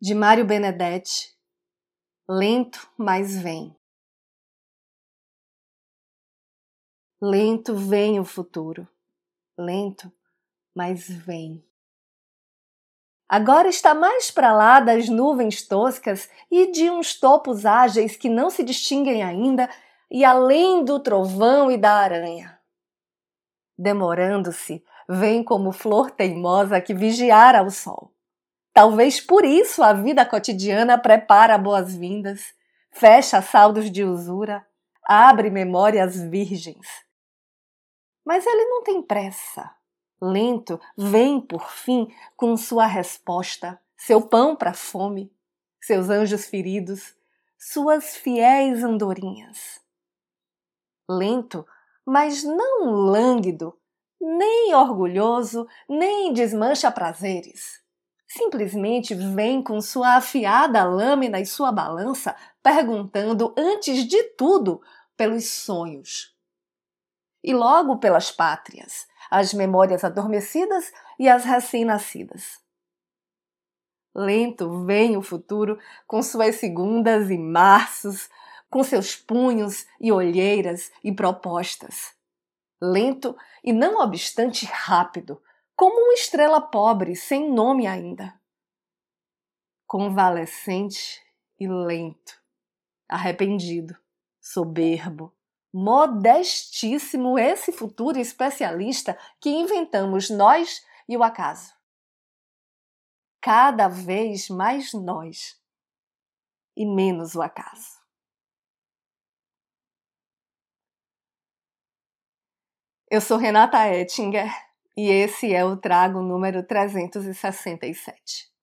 de Mário Benedetti. Lento, mas vem. Lento vem o futuro. Lento, mas vem. Agora está mais para lá das nuvens toscas e de uns topos ágeis que não se distinguem ainda, e além do trovão e da aranha. Demorando-se, vem como flor teimosa que vigiara o sol. Talvez por isso a vida cotidiana prepara boas-vindas, fecha saldos de usura, abre memórias virgens. Mas ele não tem pressa. Lento, vem por fim com sua resposta, seu pão para fome, seus anjos feridos, suas fiéis andorinhas. Lento, mas não lânguido, nem orgulhoso, nem desmancha prazeres simplesmente vem com sua afiada lâmina e sua balança, perguntando, antes de tudo, pelos sonhos. E logo pelas pátrias, as memórias adormecidas e as recém-nascidas. Lento vem o futuro com suas segundas e marços, com seus punhos e olheiras e propostas. Lento e não obstante rápido, como uma estrela pobre, sem nome ainda. Convalescente e lento, arrependido, soberbo, modestíssimo esse futuro especialista que inventamos nós e o acaso. Cada vez mais nós e menos o acaso. Eu sou Renata Ettinger e esse é o trago número 367.